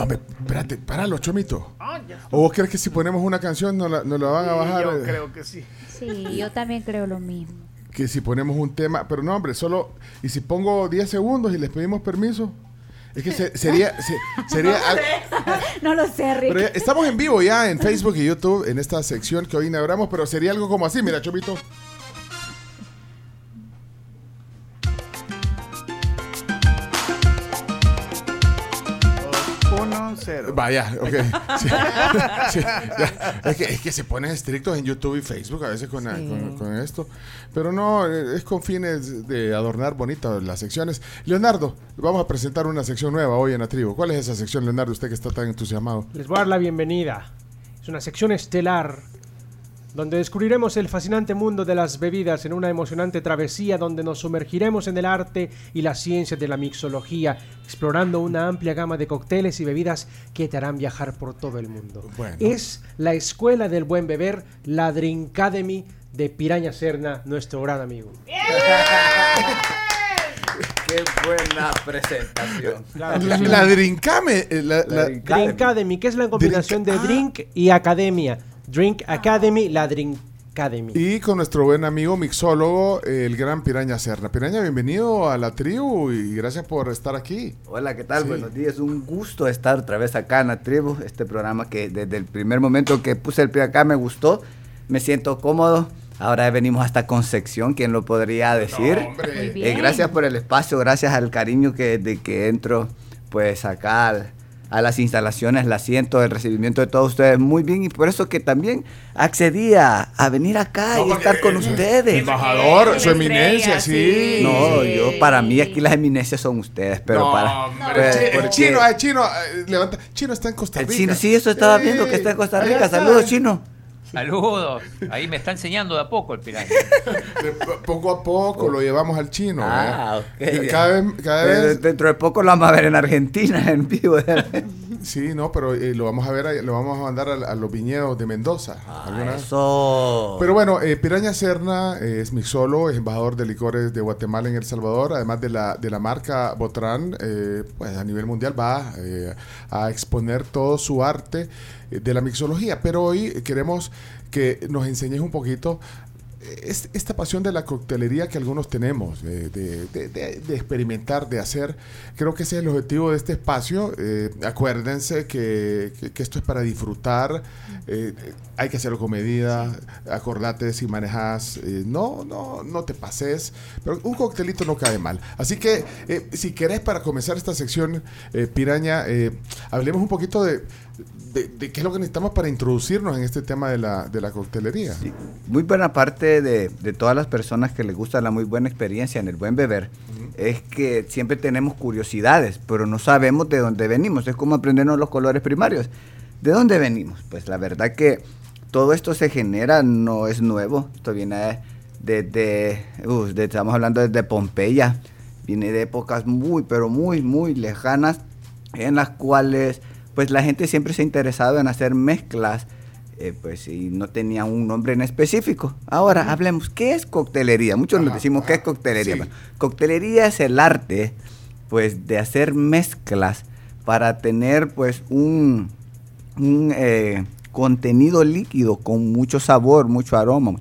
No, me, espérate, páralo, Chomito. Ah, ¿O vos crees que si ponemos una canción nos la, la van a bajar? Yo creo que sí. Sí, yo también creo lo mismo. Que si ponemos un tema, pero no, hombre, solo. ¿Y si pongo 10 segundos y les pedimos permiso? Es que sería. sería no, lo sé, Rick. Pero estamos en vivo ya en Facebook y YouTube en esta sección que hoy inauguramos, pero sería algo como así, mira, Chomito. Vaya, ok. Es, que, se ponen estrictos en YouTube y Facebook a veces con, esto. Pero no, es con fines de adornar bonito las secciones. Leonardo, vamos a presentar una sección nueva hoy en la tribu. ¿Cuál es esa sección, Leonardo, usted que está tan entusiasmado? Les voy a dar la bienvenida. Es una sección estelar donde descubriremos el fascinante mundo de las bebidas en una emocionante travesía donde nos sumergiremos en el arte y la ciencia de la mixología, explorando una amplia gama de cócteles y bebidas que te harán viajar por todo el mundo. Es la escuela del buen beber, la Drinkademy de Piraña Serna, nuestro gran amigo. Qué buena presentación. La, la, Drinkame, eh, la, Drinkademy, que es la combinación de ah. drink y academia. Drink Academy, la Drink Academy. Y con nuestro buen amigo mixólogo, el gran Piraña Serna. Piraña, bienvenido a la tribu y gracias por estar aquí. Hola, ¿qué tal? Buenos días. Un gusto estar otra vez acá en la tribu. Este programa que desde el primer momento que puse el pie acá me gustó. Me siento cómodo. Ahora venimos hasta con sección, ¿quién lo podría decir? Eh, gracias por el espacio, gracias al cariño que de que entro pues acá a las instalaciones, la siento, el recibimiento de todos ustedes muy bien y por eso que también accedía a venir acá y estar con ustedes. Embajador, su eminencia, sí. No, yo para mí aquí las eminencias son ustedes, pero para... el chino, el chino, eh, levanta, chino está en Costa Rica. chino, sí, eso estaba viendo que está en Costa Rica. Saludos, chino. Saludos. Ahí me está enseñando de a poco el piraña. poco a poco lo llevamos al chino. Ah, ¿eh? Cada vez, cada vez... Dentro de poco lo vamos a ver en Argentina en vivo. sí, no, pero eh, lo vamos a ver, lo vamos a mandar a, los viñedos de Mendoza. Ah, eso. Pero bueno, eh, Piraña Serna es mixólogo, es embajador de licores de Guatemala en El Salvador, además de la, de la marca Botrán, pues a nivel mundial va a exponer todo su arte de la mixología. Pero hoy queremos que nos enseñes un poquito esta pasión de la coctelería que algunos tenemos, de, experimentar, de hacer, creo que ese es el objetivo de este espacio. Eh, acuérdense que, esto es para disfrutar, eh, hay que hacerlo con medida, acordate si manejas, eh, no, no, no te pases, pero un coctelito no cae mal. Así que si querés para comenzar esta sección, Piraña, hablemos un poquito de de, qué es lo que necesitamos para introducirnos en este tema de la, de la coctelería. Muy buena parte de, de, todas las personas que les gusta la muy buena experiencia en el buen beber es que siempre tenemos curiosidades, pero no sabemos de dónde venimos. Es como aprendernos los colores primarios. ¿De dónde venimos? Pues la verdad que todo esto se genera, no es nuevo. Esto viene desde, de, estamos hablando desde Pompeya, viene de épocas muy, pero muy, muy lejanas en las cuales pues la gente siempre se ha interesado en hacer mezclas, eh, pues y no tenía un nombre en específico. Ahora hablemos, ¿qué es coctelería? Muchos nos decimos, ¿qué es coctelería? coctelería es el arte, pues, de hacer mezclas para tener, pues, un, eh, contenido líquido con mucho sabor, mucho aroma.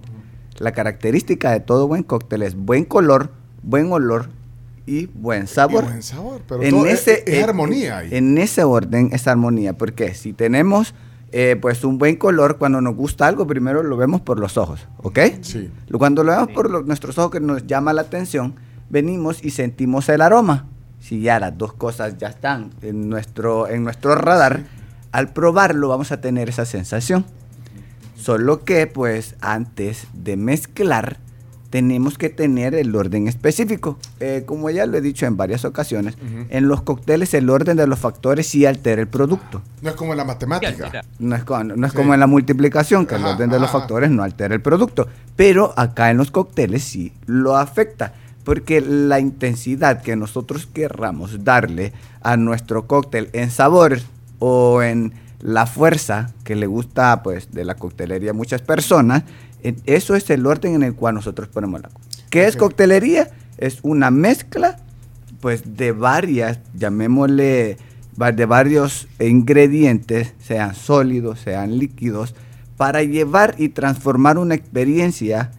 La característica de todo buen cóctel es buen color, buen olor y buen sabor. buen sabor, pero en ese, es, armonía. En ese orden es armonía, porque si tenemos eh, pues un buen color, cuando nos gusta algo, primero lo vemos por los ojos, ¿ok? Sí. Cuando lo vemos por nuestros ojos que nos llama la atención, venimos y sentimos el aroma. Si ya las dos cosas ya están en nuestro, en nuestro radar, al probarlo vamos a tener esa sensación. Solo que pues antes de mezclar, tenemos que tener el orden específico. Eh, como ya lo he dicho en varias ocasiones, en los cócteles el orden de los factores sí altera el producto. No es como en la matemática. No es, como en la multiplicación, que el orden de los factores no altera el producto. Pero acá en los cócteles sí lo afecta. Porque la intensidad que nosotros querramos darle a nuestro cóctel en sabor o en la fuerza que le gusta pues de la coctelería a muchas personas, eso es el orden en el cual nosotros ponemos la ¿Qué es coctelería? Es una mezcla pues de varias, llamémosle de varios ingredientes, sean sólidos, sean líquidos, para llevar y transformar una experiencia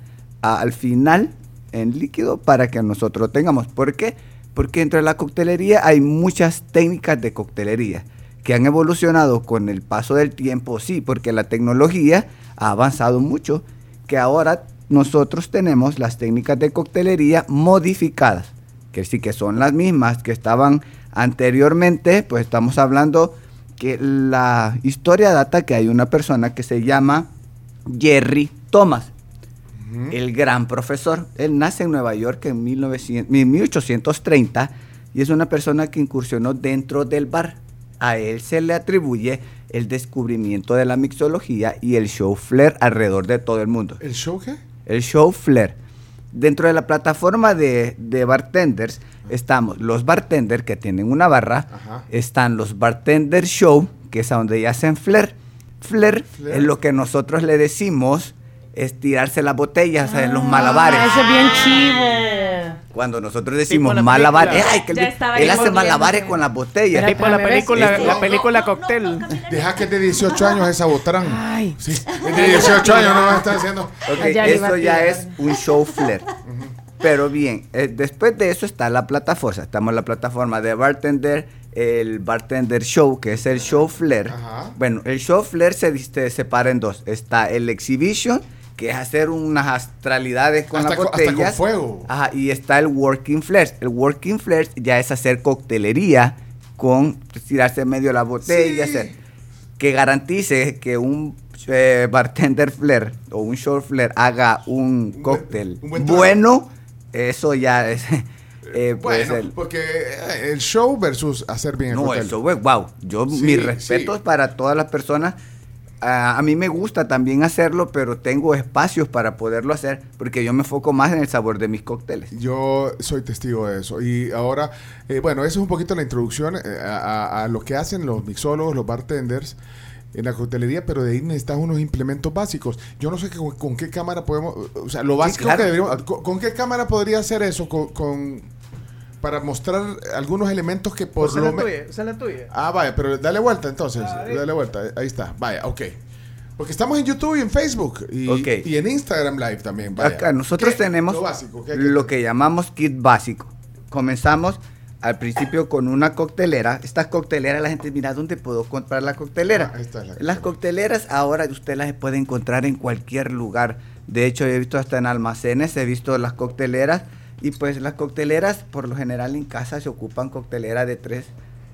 a- al final en líquido para que nosotros tengamos. ¿Por qué? Porque dentro de la coctelería hay muchas técnicas de coctelería que han evolucionado con el paso del tiempo, sí, porque la tecnología ha avanzado mucho, que ahora nosotros tenemos las técnicas de coctelería modificadas, que sí que son las mismas que estaban anteriormente, pues estamos hablando que la historia data que hay una persona que se llama Jerry Thomas, el gran profesor. Él nace en Nueva York en 1900 en 1830 y es una persona que incursionó dentro del bar. A él se le atribuye el descubrimiento de la mixología y el show flair alrededor de todo el mundo. ¿El show qué? El show flair. Dentro de la plataforma de, de bartenders estamos los bartenders que tienen una barra, Ajá. están los bartender show, que es a donde ya hacen flair. Flair, Flair. es lo que nosotros le decimos es tirarse las botellas en los malabares. Ah, Ese es bien chivo. Cuando nosotros decimos la malabares, ay, que él- hace malabares con las botellas. Tipo la película, la película Cóctel. Deja que es de 18 años esa Botrán. Ay. Sí, es de 18 años, no va a estar haciendo. Ok, Allá le iba eso ya es un show flair. Pero bien, eh, después de eso está la plataforma. Estamos en la plataforma de bartender, el bartender show, que es el show flair. Ajá. Bueno, el show flair se, se separa en dos. Está el exhibition, que es hacer unas astralidades con Hasta las con- hasta con botellas. fuego. Ajá, y está el working flair. El working flair ya es hacer coctelería con tirarse en medio de la botella, Sí. hacer que garantice que un eh, bartender flair o un short flair haga un cóctel un buen trago. bueno, eso ya es... eh, pues Bueno, el- porque eh, el show versus hacer bien el no, cóctel. eso es wow. Yo, Sí, mis respetos sí. para todas las personas. Ah, a mí me gusta también hacerlo, pero tengo espacios para poderlo hacer porque yo me enfoco más en el sabor de mis cócteles. Yo soy testigo de eso. Y ahora, eh, bueno, eso es un poquito la introducción eh, a, a- a lo que hacen los mixólogos, los bartenders en la coctelería, pero de ahí necesitas unos implementos básicos. Yo no sé que con, con qué cámara podemos, o sea, lo básico claro. que deberíamos, con, con qué cámara podría hacer eso? Con, con- para mostrar algunos elementos que por Esa lo es la tuya. Ah, vaya, pero dale vuelta entonces. Dale vuelta. Ahí está. Vaya, ok. Porque estamos en YouTube y en Facebook. Y, Ok. y en Instagram Live también. Vaya. Acá nosotros ¿Qué? tenemos Lo básico. ¿qué lo que llamamos kit básico. Comenzamos al principio con una coctelera. Estas cocteleras, la gente mira, ¿dónde puedo comprar la coctelera? Ah, ahí está la Las coctelera. cocteleras ahora usted las puede encontrar en cualquier lugar. De hecho, he visto hasta en almacenes, he visto las cocteleras. Y pues las cocteleras, por lo general en casa se ocupan cocteleras de tres,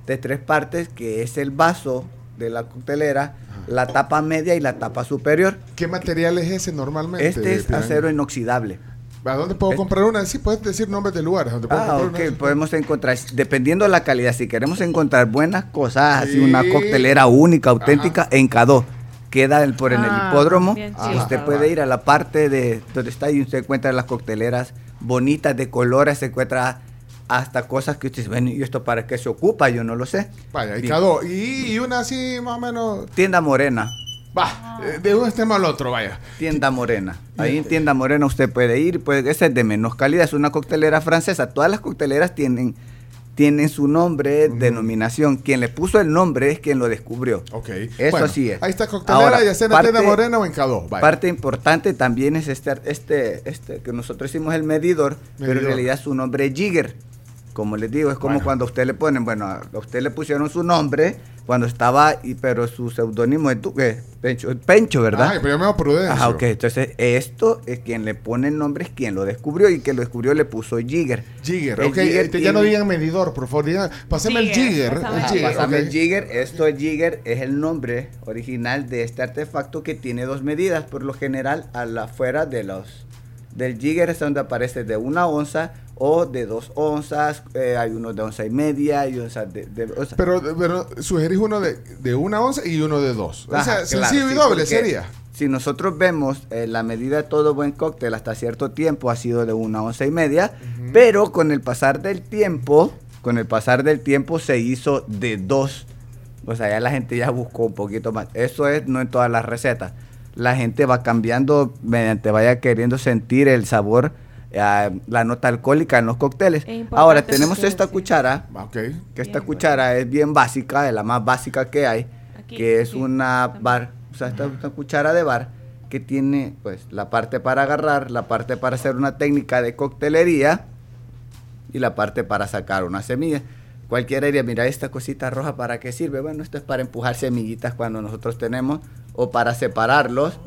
de tres partes, que es el vaso de la coctelera, la tapa media y la tapa superior. ¿Qué material es ese normalmente? Este es Piran? acero inoxidable. ¿A dónde puedo Este- comprar una? Sí, puedes decir nombres de lugares. donde puedo Ah, comprar ok, una. podemos encontrar, dependiendo de la calidad, si queremos encontrar buenas cosas, así Sí. una coctelera única, auténtica, en Cadó. Queda el- por en el Ah, hipódromo. usted Ah, puede ir a la parte de donde está y usted encuentra las cocteleras bonitas de colores, se encuentra hasta cosas que usted dice, bueno, ¿y esto para qué se ocupa? Yo no lo sé. Vaya, y cada y, y una así más o menos. Tienda Morena. Va, eh, de un extremo al otro, vaya. Tienda Morena. Ahí en Tienda Morena usted puede ir, puede, esa es de menos calidad, es una coctelera francesa. Todas las cocteleras tienen, tienen su nombre, denominación. Quien le puso el nombre es quien lo descubrió. Ok. Eso Bueno, sí es. Ahí está coctelera, Ahora, ya sea en la parte- tienda morena o en Cadó. Vaya. Parte importante también es este, este, este, que nosotros hicimos el medidor, pero en realidad su nombre es Jigger. Como les digo, es como Bueno. cuando a usted le ponen, bueno, a usted le pusieron su nombre cuando estaba, y, pero su seudónimo es Duque, Pencho, Pencho, ¿verdad? Ay, pero yo me llamo Prudencio. Ajá, ok. Entonces, esto es quien le pone el nombre, es quien lo descubrió y quien lo descubrió le puso Jigger. Jigger, El ok. Jigger este, ya no digan medidor, por favor. Digan, pásame el Jigger, pásame el Ajá, Jigger, pásame el Jigger. Esto es Jigger, es el nombre original de este artefacto que tiene dos medidas. Por lo general, a la afuera de los del Jigger es donde aparece de una onza o de dos onzas. eh, hay unos de onza y media y onzas de, de- Pero, pero sugerís uno de, de una onza y uno de dos. o sea, claro, sencillo y doble sería. Si nosotros vemos eh, la medida de todo buen cóctel hasta cierto tiempo ha sido de una onza y media, pero con el pasar del tiempo, con el pasar del tiempo se hizo de dos. O sea, ya la gente ya buscó un poquito más. Eso es no en todas las recetas. La gente va cambiando mediante vaya queriendo sentir el sabor eh, la nota alcohólica en los cócteles. Ahora, tenemos esta sí. cuchara, Ah, que esta Bien, cuchara es bien básica, es la más básica que hay, Aquí, que es aquí, una también. bar, o sea, esta es una cuchara de bar que tiene pues la parte para agarrar, la parte para hacer una técnica de coctelería y la parte para sacar una semilla. Cualquiera diría, mira, esta cosita roja, ¿para qué sirve? Bueno, esto es para empujar semillitas cuando nosotros tenemos o para separarlos.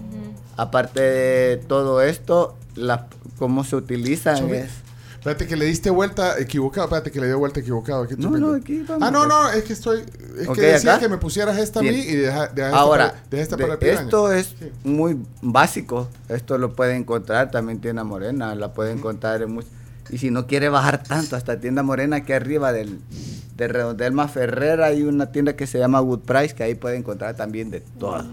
Aparte de todo esto, la, cómo se es... Espérate que le diste vuelta equivocado. Espérate que le dio vuelta equivocado. Aquí No, no, aquí vamos. Ah, no, no, es que estoy. Es Ok, que decía acá. que me pusieras esta a mí y deja, deja esta Ahora, para, deja esta de- para el piraña. esto es Sí. muy básico. Esto lo puede encontrar también tienda morena, la puede encontrar en much- Y si no quiere bajar tanto, hasta tienda morena aquí arriba del de Redondelma Ferrera hay una tienda que se llama Wood Price que ahí puede encontrar también de todo.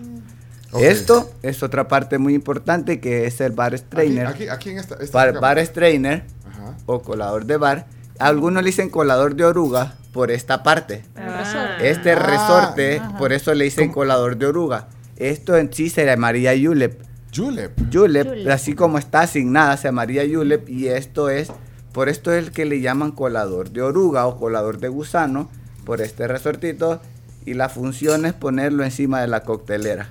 Esto es otra parte muy importante que es el bar Aquí, strainer. aquí, aquí en esta. esta Bar, bar Ajá. o colador de bar. Algunos le dicen colador de oruga por esta parte. Ah. Este Ah, resorte, ajá. por eso le dicen colador de oruga. Esto en sí se llamaría julep. Julep. Julep, Julep. así como está asignada, se llamaría julep y esto es, por esto es el que le llaman colador de oruga o colador de gusano, por este resortito y la función es ponerlo encima de la coctelera,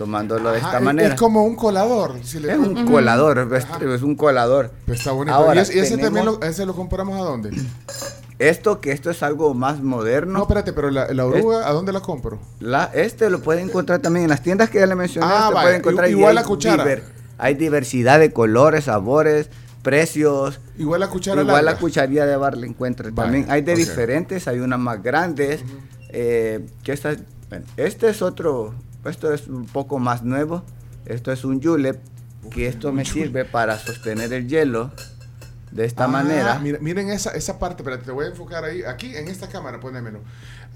tomándolo de esta es- manera. Es como un colador. si le Es un colador, es, un colador. Pues está bonito. Ahora, ¿Y ese, también lo, ese lo compramos a dónde? Esto que esto es algo más moderno. No, espérate, pero la, la oruga, ¿a dónde la compro? La, este lo pueden encontrar también en las tiendas que ya le mencioné. Ah, vaya, puede encontrar igual la cuchara. hay diversidad de colores, sabores, precios. Igual la cuchara Igual la cucharía de bar le encuentras. Vaya, También hay de diferentes, hay unas más grandes. eh, que estas, bueno, este es otro, esto es un poco más nuevo. Esto es un julep, que esto me sirve para sostener el hielo de esta Ah, manera. miren esa, esa parte, espérate, te voy a enfocar ahí. Aquí, en esta cámara, ponémelo.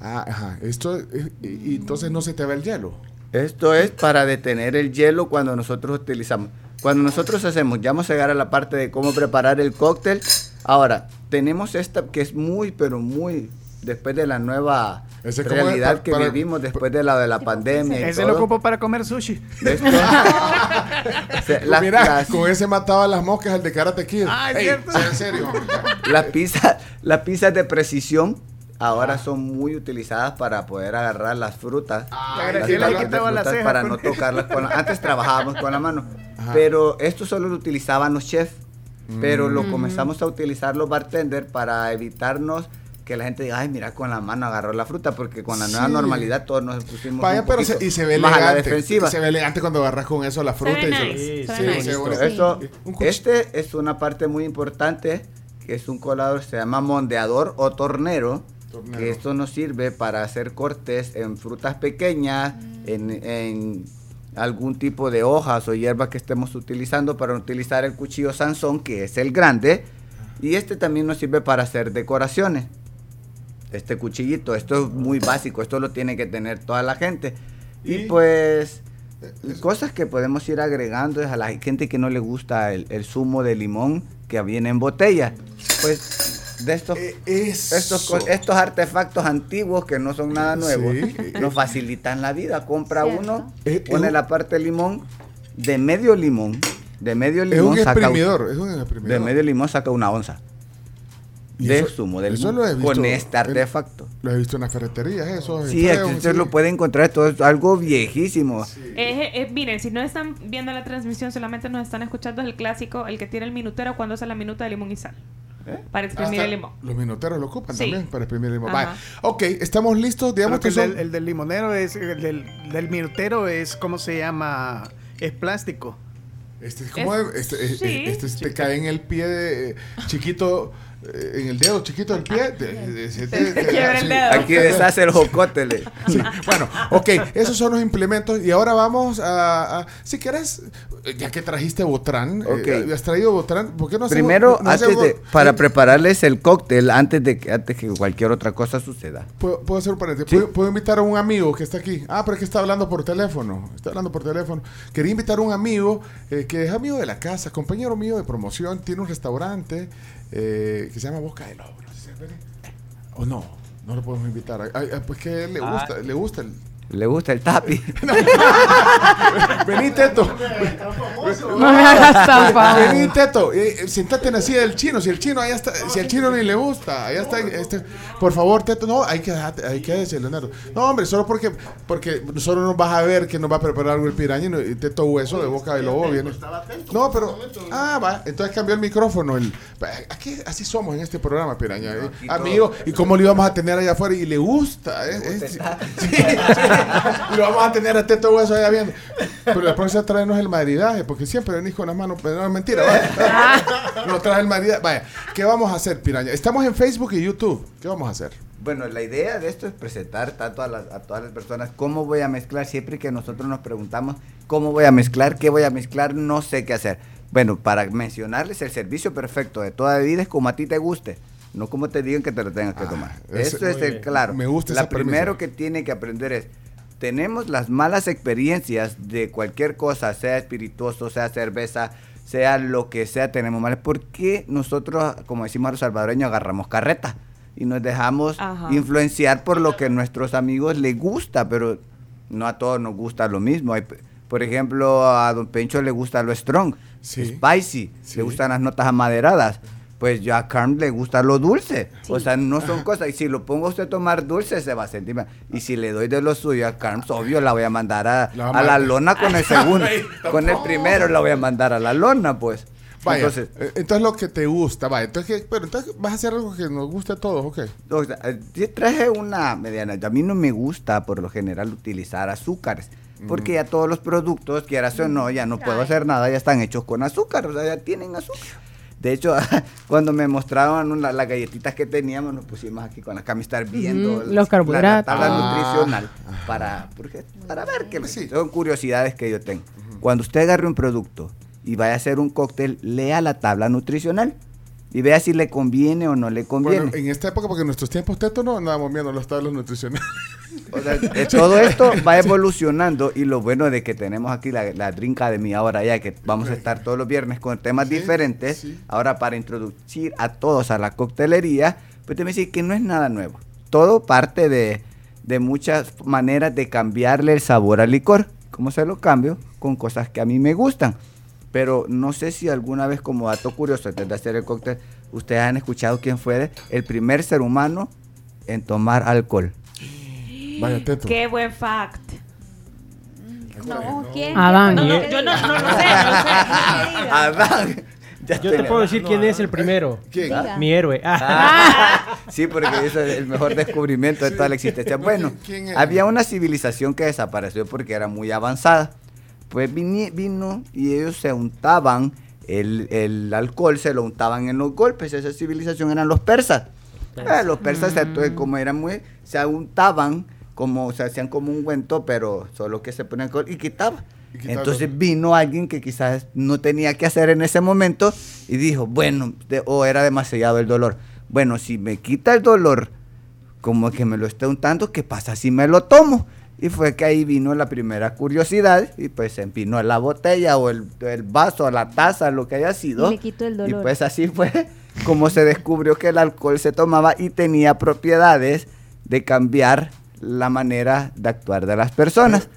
Ah, ajá. Esto, es- y, y entonces no se te va el hielo. Esto es para detener el hielo cuando nosotros utilizamos. Cuando nosotros hacemos, ya vamos a llegar a la parte de cómo preparar el cóctel. Ahora, tenemos esta que es muy, pero muy, después de la nueva Ese realidad que para- vivimos, después de la de la pandemia y Ese todo. lo ocupo para comer sushi. Esto- Se- las, Mira, las- con ese mataba las moscas el de Karate Kid. Ah, ¿es cierto? sí, en serio. las pizzas, las pizzas de precisión ahora son muy utilizadas para poder agarrar las frutas. Ah, las la frutas ceja para con- no tocarlas con la- Antes trabajábamos con la mano, Ajá. pero esto solo lo utilizaban los chefs. Pero Mm. lo comenzamos a utilizar los bartenders para evitarnos que la gente diga, ay, mira, con la mano agarró la fruta, porque con la nueva Sí. normalidad todos nos pusimos Vaya, un pero se, y se ve más a la defensiva. Se ve elegante cuando agarras con eso la fruta. y se- sí, nice. se. Esto, este es una parte muy importante, que es un colador, se llama mondeador o tornero, Tornero. que esto nos sirve para hacer cortes en frutas pequeñas, en, en algún tipo de hojas o hierbas que estemos utilizando para utilizar el cuchillo Sansón, que es el grande, y este también nos sirve para hacer decoraciones. Este cuchillito, esto es muy básico, esto lo tiene que tener toda la gente. Y, Y- pues Eh, cosas que podemos ir agregando es a la gente que no le gusta el, el zumo de limón que viene en botella. Pues de estos, Eh, eso. estos, estos artefactos antiguos que no son nada nuevos Sí. nos facilitan la vida. Compra Cierto. uno, Eh, pone es la parte de limón, de medio limón, de medio Es limón un saca exprimidor. Es un exprimidor. de medio limón saca una onza de eso- zumo de eso limón lo he visto con este artefacto. Lo he visto en las ferreterías, eso. Sí, aquí usted lo puede encontrar, todo es algo viejísimo. Eh, eh, miren, si no están viendo la transmisión, solamente nos están escuchando es el clásico, el que tiene el minutero cuando hace la minuta de limón y sal. ¿Eh? Para exprimir el limón. Los minuteros lo ocupan Sí. también para exprimir el limón. Vaya. Ok, estamos listos. Digamos que que el, son... del, el del limonero es, el del, del minutero es, ¿cómo se llama? Es plástico. Este es como Es- de- este, eh, sí. eh, este te cae en el pie de eh, chiquito, eh, en el dedo chiquito del pie. de- de- de- de- te quiebra el dedo. Aquí deshace el jocote. Sí, Bueno, ok, esos son los implementos y ahora vamos a, a- si quieres, eh, ya que trajiste Botrán, eh, Ok. has traído Botrán, ¿por qué no hacemos- Primero, no antes hacemos- de, para eh, prepararles el cóctel, antes de que, antes que cualquier otra cosa suceda. ¿Puedo, puedo hacer un paréntesis? Sí. ¿Puedo, puedo invitar a un amigo que está aquí? Ah, pero es que está hablando por teléfono. Está hablando por teléfono. Quería invitar a un amigo eh, que es amigo de la casa, compañero mío de promoción. Tiene un restaurante eh, que se llama Boca de Lobo. O no, no lo podemos invitar. Ay, ay, pues que le Ah. gusta, le gusta el... Le gusta el tapi. Vení, Teto. No me hagas trampa. Vení, Teto. Eh, sentate en la silla del chino. Si el chino, allá está, si el chino ni le gusta, allá está. este, por favor, Teto, no, hay que hay que decirle, Leonardo. No, hombre, solo porque, porque solo nos vas a ver que nos va a preparar algo el piraña y Teto hueso de boca de lobo viene. No, pero. Ah, va. Entonces cambió el micrófono. El, aquí, así somos en este programa, piraña. eh. Amigo, ¿y cómo lo íbamos a tener allá afuera? Y le gusta. eh, eh, sí. Y lo vamos a tener a Teto Hueso allá viendo. Pero la próxima traernos el maridaje, porque siempre venís con las manos. Pero no es mentira, vaya. Nos trae el maridaje. Vaya, ¿qué vamos a hacer, piraña? Estamos en Facebook y YouTube. ¿Qué vamos a hacer? Bueno, la idea de esto es presentar tanto a, las- a todas las personas cómo voy a mezclar. Siempre que nosotros nos preguntamos cómo voy a mezclar, qué voy a mezclar, no sé qué hacer. Bueno, para mencionarles el servicio perfecto de toda bebida es como a ti te guste, no como te digan que te lo tengas que Ah, tomar. Eso es el bien. claro. Me gusta La primero que tiene que aprender es tenemos las malas experiencias de cualquier cosa, sea espirituoso, sea cerveza, sea lo que sea, tenemos mal. ¿Por qué nosotros, como decimos los salvadoreños, agarramos carreta? Y nos dejamos Ajá. influenciar por lo que a nuestros amigos les gusta, pero no a todos nos gusta lo mismo. Hay por ejemplo, a Don Pencho le gusta lo strong, Sí. spicy, Sí. le gustan las notas amaderadas. Pues yo a Carm le gusta lo dulce. O sea, no son cosas. Y si lo pongo a usted a tomar dulce, se va a sentir mal. Y si le doy de lo suyo a Carm, obvio, la voy a mandar a, La a lona con el segundo. Con el primero la voy a mandar a la lona, pues. Vaya, Entonces, eh, entonces lo que te gusta, vaya. Entonces, ¿qué? pero entonces vas a hacer algo que nos guste a todos, ¿ok? O sea, eh, traje una mediana. A mí no me gusta por lo general utilizar azúcares. Porque ya todos los productos, quieras o no, ya no puedo hacer nada, ya están hechos con azúcar, o sea, ya tienen azúcar. De hecho, cuando me mostraban una- las galletitas que teníamos, nos pusimos aquí con la viendo las- los carbohidratos. La, la tabla Ah. nutricional para, porque- para ver que Sí. son curiosidades que yo tengo. Cuando usted agarre un producto y vaya a hacer un cóctel, lea la tabla nutricional y vea si le conviene o no le conviene. Bueno, en esta época, porque en nuestros tiempos teto no andábamos viendo los tablos nutricionales. O sea, todo esto va evolucionando y lo bueno de que tenemos aquí la, la Drink Academy ahora ya que vamos a estar todos los viernes con temas Sí, diferentes, sí. ahora para introducir a todos a la coctelería, pues te me dice que no es nada nuevo. Todo parte de, de muchas maneras de cambiarle el sabor al licor. ¿Cómo se lo cambio? Con cosas que a mí me gustan. Pero no sé si alguna vez como dato curioso antes de hacer el cóctel, ustedes han escuchado quién fue el primer ser humano en tomar alcohol. Vaya, teto. Qué buen fact. No, ¿quién? Adán. No, ¿Qué yo no- no lo sé, no ¿Qué diga? Adán. Ya Yo te puedo decir quién es el primero. ¿Quién? Mi héroe. Ah. Ah, sí, porque eso es el mejor descubrimiento de toda la existencia. Bueno, había una civilización que desapareció porque era muy avanzada. Pues vino y ellos se untaban el, el alcohol, se lo untaban en los golpes. Esa civilización eran los persas. Eh, los persas, se- Mm. como eran muy, se untaban, como se hacían como un cuento, pero solo que se ponían alcohol y quitaban. Entonces vino alguien que quizás no tenía que hacer en ese momento y dijo, bueno, de- o era demasiado el dolor. Bueno, si me quita el dolor, como que me lo está untando, ¿qué pasa si me lo tomo? Y fue que ahí vino la primera curiosidad y pues se empinó la botella o el, el vaso, la taza, lo que haya sido. Y le quitó el Y dolor. pues así fue como se descubrió que el alcohol se tomaba y tenía propiedades de cambiar la manera de actuar de las personas.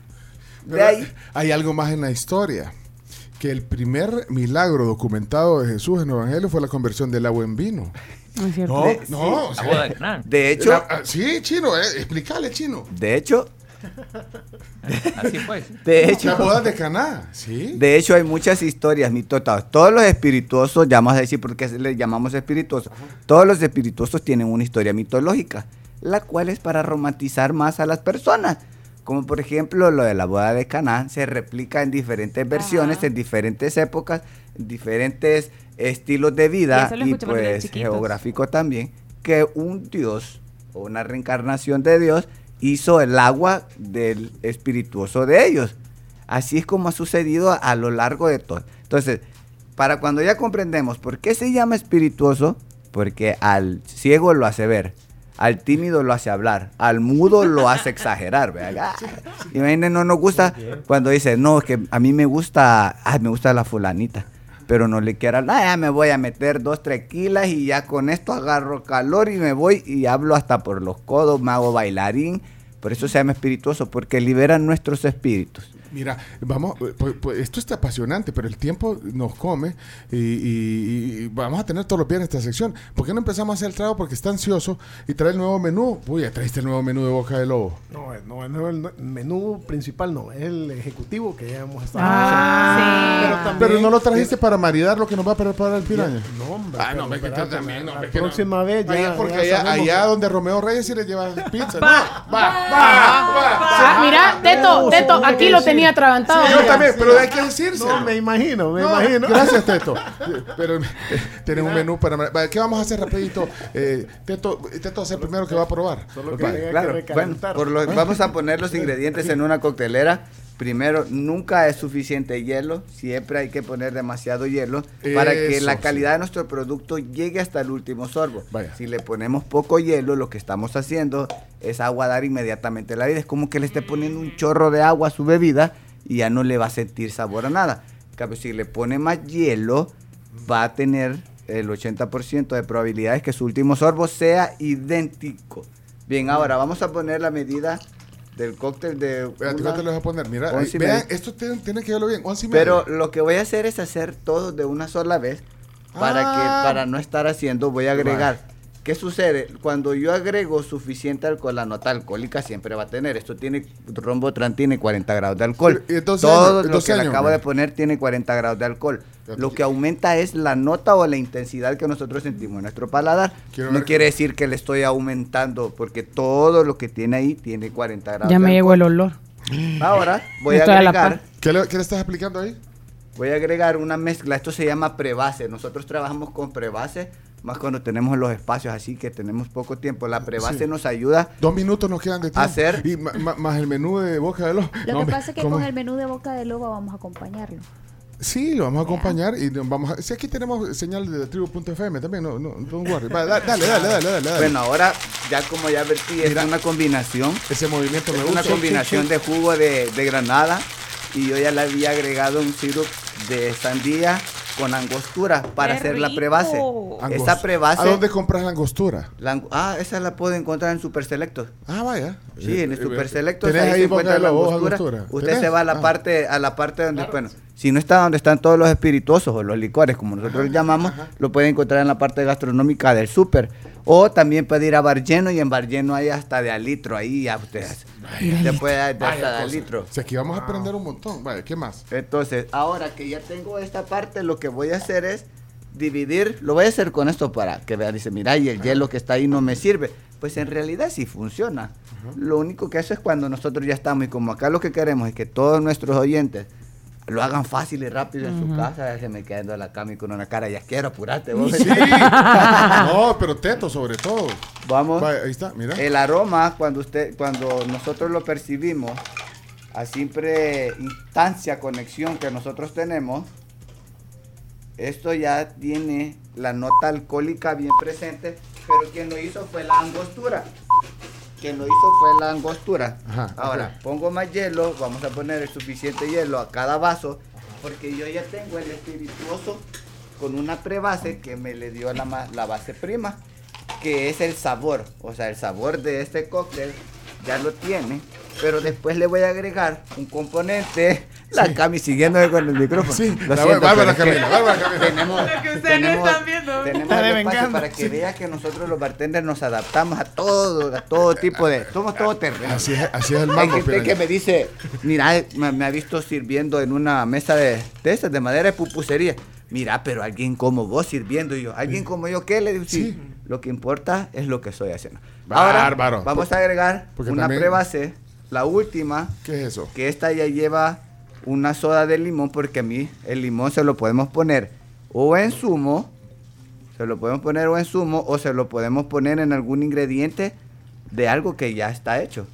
De Pero ahí, hay algo más en la historia. Que el primer milagro documentado de Jesús en el Evangelio fue la conversión del agua en vino. No es cierto. No, De- no. sí. de de hecho, la- ah, sí, chino, eh, explícale, chino. de hecho, Así fue. de La hecho, boda de Caná, sí. de hecho hay muchas historias mitotas. Todos los espirituosos, ya vamos a decir por qué le llamamos espirituosos, todos los espirituosos tienen una historia mitológica, la cual es para romantizar más a las personas. Como por ejemplo lo de la boda de Caná se replica en diferentes versiones, en diferentes épocas, en diferentes estilos de Y vida y desde pues geográfico también, que un dios o una reencarnación de Dios hizo el agua del espirituoso de ellos. Así es como ha sucedido a, a lo largo de todo. Entonces, para cuando ya comprendemos por qué se llama espirituoso, porque al ciego lo hace ver, al tímido lo hace hablar, al mudo lo hace exagerar, ¿verdad? Imagínense, no nos gusta cuando dice, no, que a mí me gusta, ay, me gusta la fulanita, pero no le quiero hablar, ya me voy a meter dos, tres y ya con esto agarro calor y me voy y hablo hasta por los codos, me hago bailarín, Por eso se llama espirituoso, porque libera nuestros espíritus. Mira, vamos, eh, pues, pues, esto está apasionante, pero el tiempo nos come y, y- y vamos a tener todos los viernes esta sección. ¿Por qué no empezamos a hacer el trago? Porque está ansioso y trae el nuevo menú. Uy, ya traíste el nuevo menú de Boca de Lobo. No, no, no, el menú principal no, es el ejecutivo que ya hemos estado Ah. haciendo. también- Pero no lo trajiste para maridar lo que nos va a preparar el piraña. No, hombre. Ah, no, hombre, que también, no, la no. próxima vez ya. Allá, porque ya allá, allá donde Romeo Reyes sí le lleva pizza. ¿no? Va. Va, va, va. Teto, aquí lo tenía atragantado. Yo también, pero hay que decirse. No, me imagino, me No, imagino. Gracias, Teto. Pero eh, tiene un menú para... ¿Qué vamos a hacer rapidito? Eh, Teto, Teto es el primero que va a probar. Solo que claro, por lo- vamos a poner los ingredientes en una coctelera. Primero, nunca es suficiente hielo, siempre hay que poner demasiado hielo para que la sí. calidad de nuestro producto llegue hasta el último sorbo. Vaya. Si le ponemos poco hielo, lo que estamos haciendo es aguadar inmediatamente la vida. Es como que le esté poniendo un chorro de agua a su bebida y ya no le va a sentir sabor a nada. Cambio, si le pone más hielo, va a tener el 80% de probabilidades que su último sorbo sea idéntico. Bien, ahora vamos a poner la medida del cóctel de... Una- ¿cuánto le vas a poner? Mira, ahí, vean, esto tiene, tiene que verlo bien. Pero lo que voy a hacer es hacer todo de una sola vez para Ah. que para no estar haciendo voy a agregar. ¿Qué sucede? Cuando yo agrego suficiente alcohol, la nota alcohólica siempre va a tener. Esto tiene, Rombotran tiene 40 grados de alcohol. Y entonces, Todo lo que le acabo man. de poner tiene 40 grados de alcohol. Lo que- aumenta es la nota o la intensidad que nosotros sentimos en nuestro paladar. Quiero no ver- quiere decir que le estoy aumentando, porque todo lo que tiene ahí tiene 40 grados Ya de me llegó el olor. Ahora voy a agregar... ¿Qué le, qué le estás aplicando ahí? Voy a agregar una mezcla, esto se llama prebase. Nosotros trabajamos con prebase, más cuando tenemos los espacios así que tenemos poco tiempo. La prebase Sí. nos ayuda. Dos minutos nos quedan de tiempo. Hacer- Y más el menú de Boca de Lobo. Lo No, que pasa es que ¿cómo? con el menú de boca de lobo vamos a acompañarlo. Sí, lo vamos a acompañar y vamos a... Si aquí tenemos señal de tribu.fm también, no, no, don't worry. Va, da- dale, dale, dale, dale, dale. Bueno, ahora ya como ya vertí, es una combinación. Ese movimiento me Es gusta. una combinación de jugo de, de granada y yo ya le había agregado un sirup de sandía con angostura para ¡Qué hacer la prebase. Esa prebase... ¿A dónde compras la angostura? la ang- ah, esa la puedo encontrar en Super Selectos. Ah, vaya. Sí, en el Super ¿Tenés ahí, ahí se encuentra la angostura. angostura? Usted ¿Tenés? se va a la Ah. parte a la parte donde bueno, si no está donde están todos los espirituosos o los licores como nosotros los llamamos, lo puede encontrar en la parte gastronómica del súper o también puede ir a bar lleno y en bar lleno hay hasta de a litro ahí ya ustedes. Se puede dar Vaya hasta de a cosa. litro. O sea, aquí vamos a aprender un montón. Vaya, ¿qué más? Entonces, ahora que ya tengo esta parte, lo que voy a hacer es dividir, lo voy a hacer con esto para que vean, dice, mira, y el hielo que está ahí no me sirve. Pues en realidad sí funciona. Lo único que eso es cuando nosotros ya estamos y como acá lo que queremos es que todos nuestros oyentes lo hagan fácil y rápido en su casa, ya se me quedando a la cama y con una cara, ya quiero apurarte. vos". Sí. no, pero teto sobre todo. Vamos. Vaya, ahí está, mira. El aroma, cuando usted, cuando nosotros lo percibimos, a simple instancia, conexión que nosotros tenemos, esto ya tiene la nota alcohólica bien presente, pero quien lo hizo fue la angostura. Quien lo hizo fue la angostura. Ajá, Ahora, pongo más hielo, vamos a poner el suficiente hielo a cada vaso, porque yo ya tengo el espirituoso con una prebase que me le dio la, la base prima, que es el sabor. O sea, el sabor de este cóctel ya lo tiene, pero después le voy a agregar un componente. La Cami siguiéndome con el micrófono. Sí, Lo la siento, Bárbara Camila, Bárbara Camila. Tenemos, Lo que ustedes no tenemos- están viendo. tenemos Está el espacio devengando. para que vea que nosotros los bartenders nos adaptamos a todo, a todo tipo de, somos todo terreno. Así es, así es el Hay mango, gente piraña. que me dice, mira, me, me ha visto sirviendo en una mesa de, de esas, de madera de pupusería. Mira, pero alguien como vos sirviendo y yo, alguien como yo, ¿qué le digo? Sí, Sí. lo que importa es lo que estoy haciendo. Bárbaro. Ahora vamos a agregar Porque una también- prebase, la última, ¿Qué es eso? que esta ya lleva una soda de limón, porque a mí el limón se lo podemos poner o en zumo, se lo podemos poner o en zumo, o se lo podemos poner en algún ingrediente de algo que ya está hecho.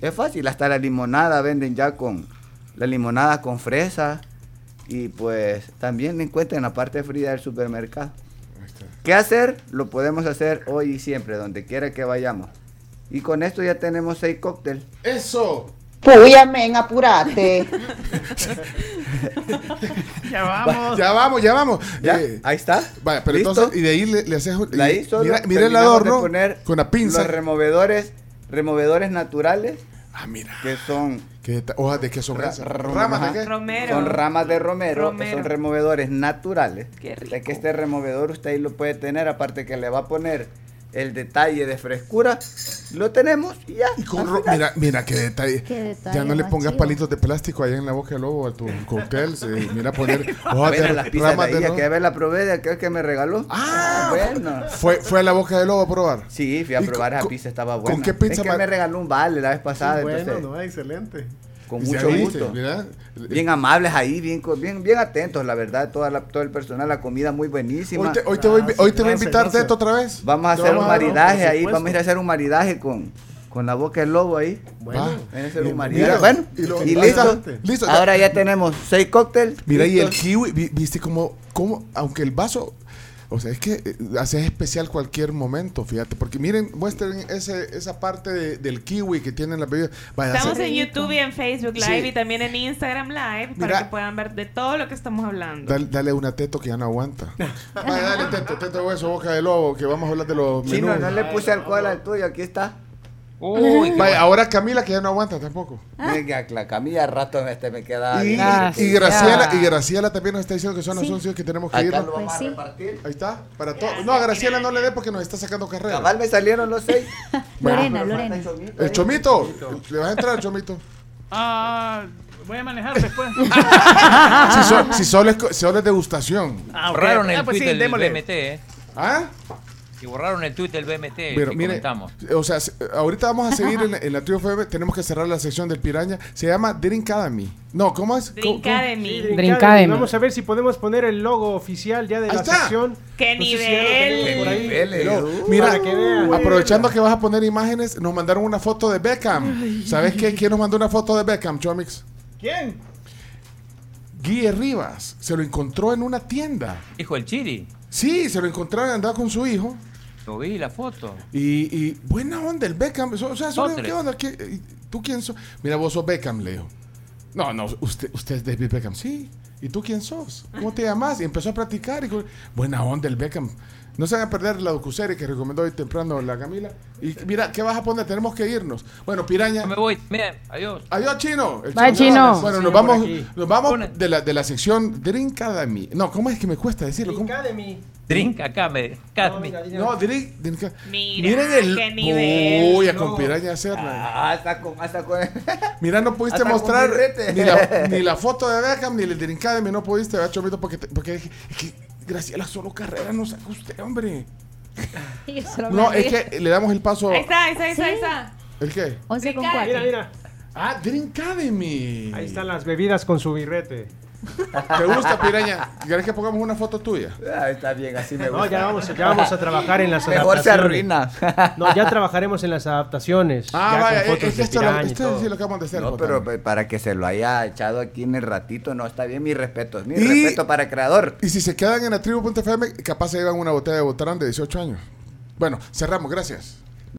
Es fácil, hasta la limonada venden ya con la limonada con fresa y pues también la encuentran en la parte fría del supermercado. ¿Qué hacer? Lo podemos hacer hoy y siempre, donde quiera que vayamos. Y con esto ya tenemos seis cócteles. ¡Eso! Puya, men, apurate. Ya vamos. Ya vamos, ya vamos. ¿Ya? Eh, Ahí está. vaya, pero ¿Listo? entonces, y de ahí le, le haces... La solo mira, mira el adorno poner con la pinza. Los removedores removedores naturales, Ah, mira. que son ¿Qué ¿Hojas de qué son Ra- ¿Ramas de qué? Romero. Son ramas de romero, Romero. son removedores naturales. Qué O sea rico. que este removedor usted ahí lo puede tener, aparte que le va a poner el detalle de frescura, lo tenemos y ya. Y con al mira, mira qué detalle. Qué detalle ya no le pongas chido. palitos de plástico ahí en la boca del lobo a tu cóctel. eh, mira poner hojas Bueno, de las pizzas de ramas de que ver la probé de aquel que me regaló. Ah, bueno. Fue, fue a la boca del lobo a probar. Sí, fui a ¿Y probar con- esa con- pizza, estaba con buena. qué pizza Es que me regaló un vale la vez pasada, bueno, entonces, no, excelente. Con mucho viste, gusto. mira. Bien amables ahí, bien, bien, bien atentos, la verdad, toda la- todo el personal, la comida muy buenísima. Hoy te, hoy te voy, Gracias, hoy te voy a invitar gracias. Teto otra vez. Vamos a hacer un maridaje ahí, vamos a ir a hacer un maridaje con, con la boca del lobo ahí. Bueno, Va. Vamos a hacer un Mira, maridaje. Bueno, y lo- y listo. listo. Ahora ya tenemos seis cócteles. Mira, y el kiwi, vi- viste como, como, aunque el vaso, o sea, es que eh, hace especial cualquier momento, fíjate, porque miren, muestren ese, esa parte de- del kiwi que tienen las bebidas. Vaya, Estamos en YouTube y en Facebook Live Sí. y también en Instagram Live para que puedan ver de todo lo que estamos hablando. dale, dale una teto que ya no aguanta. Vaya, dale teto, teto de hueso, boca de lobo, que vamos a hablar de los Chino, menús. no le puse alcohol al tuyo, aquí está. Uy, qué Vaya, ahora Camila que ya no aguanta tampoco. Venga, la camilla rato este me queda Y, bien. y Graciela, y Graciela también nos está diciendo que son Sí. anuncios que tenemos que Acá irnos. lo vamos Pues a sí. repartir. Ahí está, para todo. No, a Graciela no le dé porque nos está sacando carrera. Cabal me salieron los seis. Lorena, Lorena. Chomito El chomito, le vas a entrar al chomito. Ah, voy a manejar después. Si, so- si es degustación. Ah, ok. borraron el Ah, pues sí. BMT, ¿eh? ¿Ah? Y borraron el tweet del BMT Pero que mire, comentamos. o sea, se- ahorita vamos a seguir en, la- en la Trio FM. Tenemos que cerrar la sección del Piraña. Se llama Drink Academy. No, ¿cómo es? ¿Cómo- cómo? Drinkademy. Drinkademy. Vamos a ver si podemos poner el logo oficial ya de Ahí la está. sección. ¡Qué No si nivel! Niveles, Pero, uh. mira, para que vean. aprovechando que vas a poner imágenes, nos mandaron una foto de Beckham. ¿Sabes qué? ¿Quién nos mandó una foto de Beckham, Chomix? ¿Quién? Guille Rivas. Se lo encontró en una tienda. Dijo el Chiri. Sí, se lo encontraron, andaba con su hijo. Lo vi la foto. Y, y buena onda el Beckham. O sea. ¿qué onda? ¿Qué- ¿Tú quién sos? Mira, vos sos Beckham, le dijo. No, no, usted, usted es David Beckham. Sí. ¿Y tú quién sos? ¿Cómo te llamas? Y empezó a platicar. Y, buena onda el Beckham. No se van a perder la docuserie que recomendó hoy temprano la Camila. Y mira, ¿qué vas a poner? Tenemos que irnos. Bueno, Piraña. Me voy. Mira, adiós. Adiós, Chino. El Bye, Chino. va. Bueno, Sí, nos vamos, nos vamos de la, de la sección Drink Academy. No, ¿cómo es que me cuesta decirlo? Drink acá, me. Cadmi. No, Drink. Drink- Mira, Miren el. qué nivel. Uy, a No. con Piraña Serna. Ah, hasta con, hasta con. Mira, no pudiste mostrar ni la, ni la foto de Beckham ni el de Academy, no pudiste, ¿verdad, Chomito? Porque, porque es que Graciela solo carrera no saca usted, hombre. No, es que le damos el paso. Ahí está, ahí está, ahí está, Sí. ahí está. ¿El qué? 11 con Mira, 4. Mira, mira. Ah, Drink Academy. Ahí están las bebidas con su birrete. ¿Te gusta, Piraña? ¿Quieres que pongamos una foto tuya? Ah, está bien, así me No, gusta. ya vamos, ya vamos a trabajar en las Mejor se adaptaciones. arruina. No, ya trabajaremos en las adaptaciones. Ah, ya vaya, con es, fotos es que de esto, lo, esto todo. sí lo acabamos de hacer. No, Jota. pero pe- para que se lo haya echado aquí en el ratito, no, está bien, mi respeto. Mi respeto para el creador. Y si se quedan en la tribu.fm, capaz se llevan una botella de Botarán de 18 años. Bueno, cerramos, gracias.